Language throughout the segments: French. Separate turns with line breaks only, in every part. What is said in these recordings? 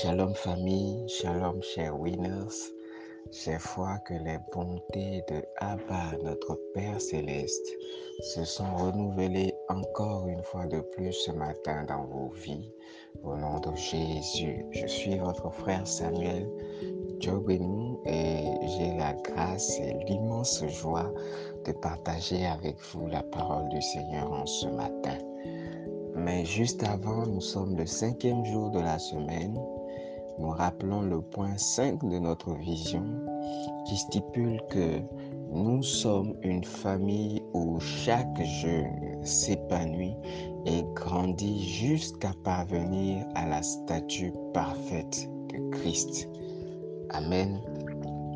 Shalom famille, shalom chers winners. J'ai foi que les bontés de Abba, notre Père céleste, se sont renouvelées encore une fois de plus ce matin dans vos vies. Au nom de Jésus, je suis votre frère Samuel Djobenu et j'ai la grâce et l'immense joie de partager avec vous la parole du Seigneur en ce matin. Mais juste avant, nous sommes le cinquième jour de la semaine nous rappelons le point 5 de notre vision qui stipule que nous sommes une famille où chaque jeune s'épanouit et grandit jusqu'à parvenir à la statue parfaite de Christ. Amen.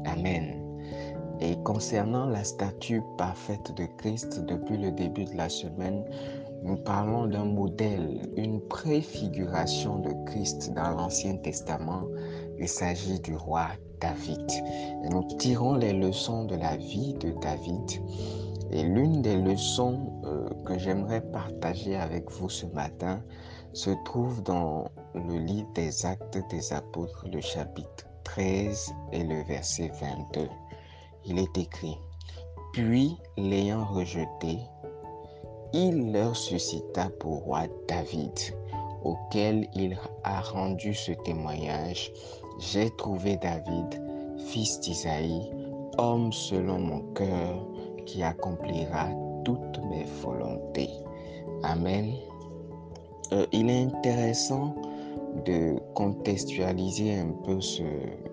Amen. Et concernant la statue parfaite de Christ, depuis le début de la semaine, nous parlons d'un modèle, une préfiguration de Christ dans l'Ancien Testament. Il s'agit du roi David. Et nous tirons les leçons de la vie de David. Et l'une des leçons euh, que j'aimerais partager avec vous ce matin se trouve dans le livre des Actes des Apôtres, le chapitre 13 et le verset 22. Il est écrit, Puis l'ayant rejeté, il leur suscita pour roi David, auquel il a rendu ce témoignage. J'ai trouvé David, fils d'Isaïe, homme selon mon cœur, qui accomplira toutes mes volontés. Amen. Euh, il est intéressant de contextualiser un peu ce,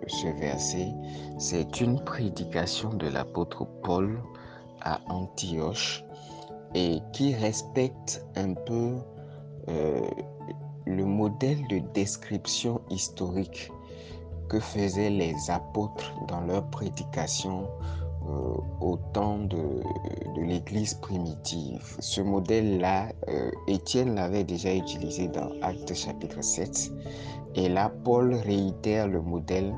ce verset. C'est une prédication de l'apôtre Paul à Antioche et qui respecte un peu euh, le modèle de description historique que faisaient les apôtres dans leur prédication euh, au temps de, l'Église primitive. Ce modèle-là, euh, Étienne l'avait déjà utilisé dans Actes chapitre 7. Et là, Paul réitère le modèle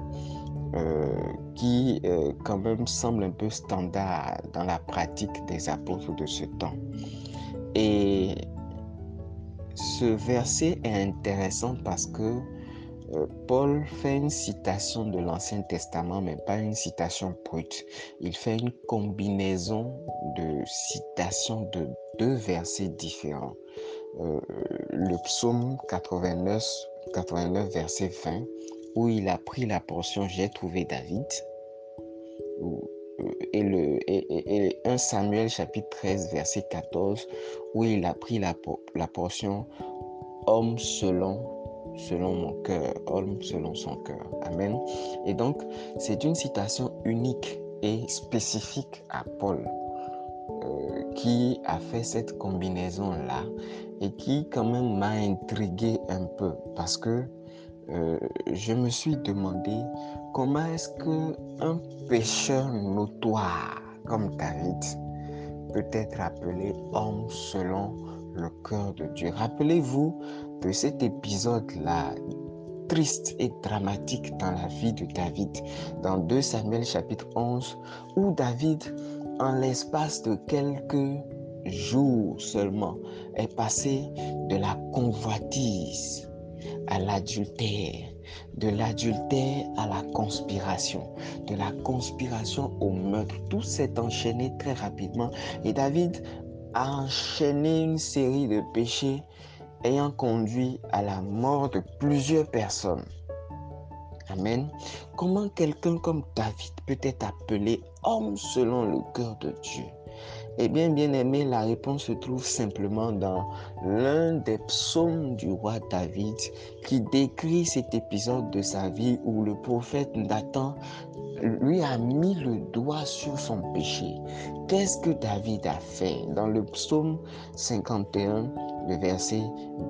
euh, qui euh, quand même semble un peu standard dans la pratique des apôtres de ce temps. Et ce verset est intéressant parce que euh, Paul fait une citation de l'Ancien Testament, mais pas une citation brute. Il fait une combinaison de citations de deux versets différents. Le psaume 89, 89, verset 20, où il a pris la portion J'ai trouvé David, et, le, et, 1 Samuel chapitre 13 verset 14 où il a pris la, la portion homme selon selon mon cœur, homme selon son cœur. Amen. Et donc, c'est une citation unique et spécifique à Paul euh, qui a fait cette combinaison-là et qui quand même m'a intrigué un peu parce que euh, je me suis demandé comment est-ce que un pécheur notoire comme David peut être appelé homme selon le cœur de Dieu. Rappelez-vous de cet épisode-là triste et dramatique dans la vie de David, dans 2 Samuel chapitre 11, où David, en l'espace de quelques jours seulement, est passé de la convoitise l'adultère, de l'adultère à la conspiration, de la conspiration au meurtre. Tout s'est enchaîné très rapidement et David a enchaîné une série de péchés ayant conduit à la mort de plusieurs personnes. Amen. Comment quelqu'un comme David peut être appelé homme selon le cœur de Dieu? Eh bien, bien aimé, la réponse se trouve simplement dans l'un des psaumes du roi David qui décrit cet épisode de sa vie où le prophète Nathan lui a mis le doigt sur son péché. Qu'est-ce que David a fait? Dans le psaume 51, le verset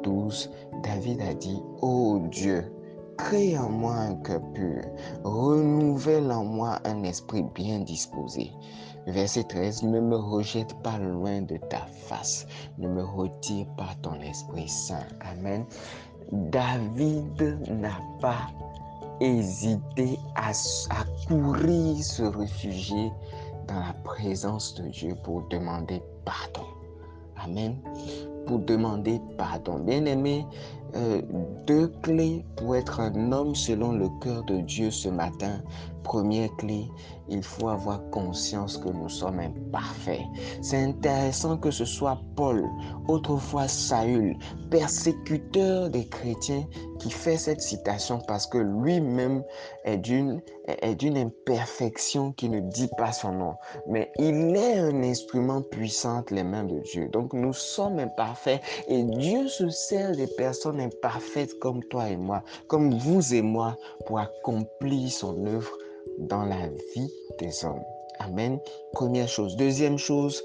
12, David a dit, Oh Dieu, crée en moi un cœur pur, renouvelle en moi un esprit bien disposé. Verset 13, ne me rejette pas loin de ta face, ne me retire pas ton Esprit Saint. Amen. David n'a pas hésité à, courir se réfugier dans la présence de Dieu pour demander pardon. Amen. pour demander pardon. Bien aimé, euh, deux clés pour être un homme selon le cœur de Dieu ce matin. Première clé, il faut avoir conscience que nous sommes imparfaits. C'est intéressant que ce soit Paul, autrefois Saül, persécuteur des chrétiens, qui fait cette citation parce que lui-même est d'une imperfection qui ne dit pas son nom. Mais il est un instrument puissant les mains de Dieu. Donc nous sommes imparfaits et Dieu se sert des personnes imparfaites comme toi et moi, comme vous et moi, pour accomplir son œuvre dans la vie des hommes. Amen. Première chose. Deuxième chose,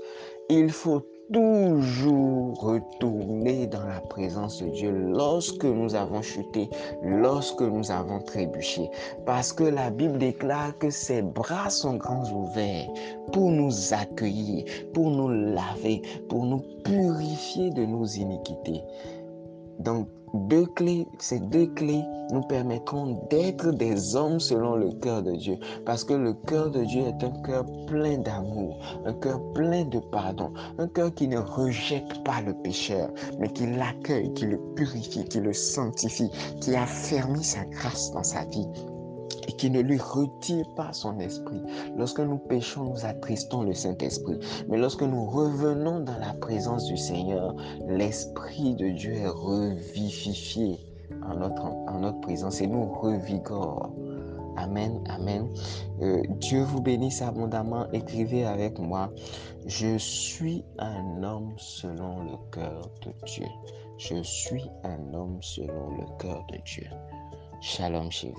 il faut toujours retourner dans la présence de Dieu lorsque nous avons chuté, lorsque nous avons trébuché. Parce que la Bible déclare que ses bras sont grands ouverts pour nous accueillir, pour nous laver, pour nous purifier de nos iniquités. Donc, deux clés, ces deux clés nous permettront d'être des hommes selon le cœur de Dieu. Parce que le cœur de Dieu est un cœur plein d'amour, un cœur plein de pardon, un cœur qui ne rejette pas le pécheur, mais qui l'accueille, qui le purifie, qui le sanctifie, qui a fermé sa grâce dans sa vie et qui ne lui retire pas son esprit. Lorsque nous péchons, nous attristons le Saint-Esprit. Mais lorsque nous revenons dans la présence du Seigneur, l'Esprit de Dieu est revivifié en notre, en présence et nous revigore. Amen, amen. Euh, Dieu vous bénisse abondamment. Écrivez avec moi. Je suis un homme selon le cœur de Dieu. Je suis un homme selon le cœur de Dieu. Shalom chez.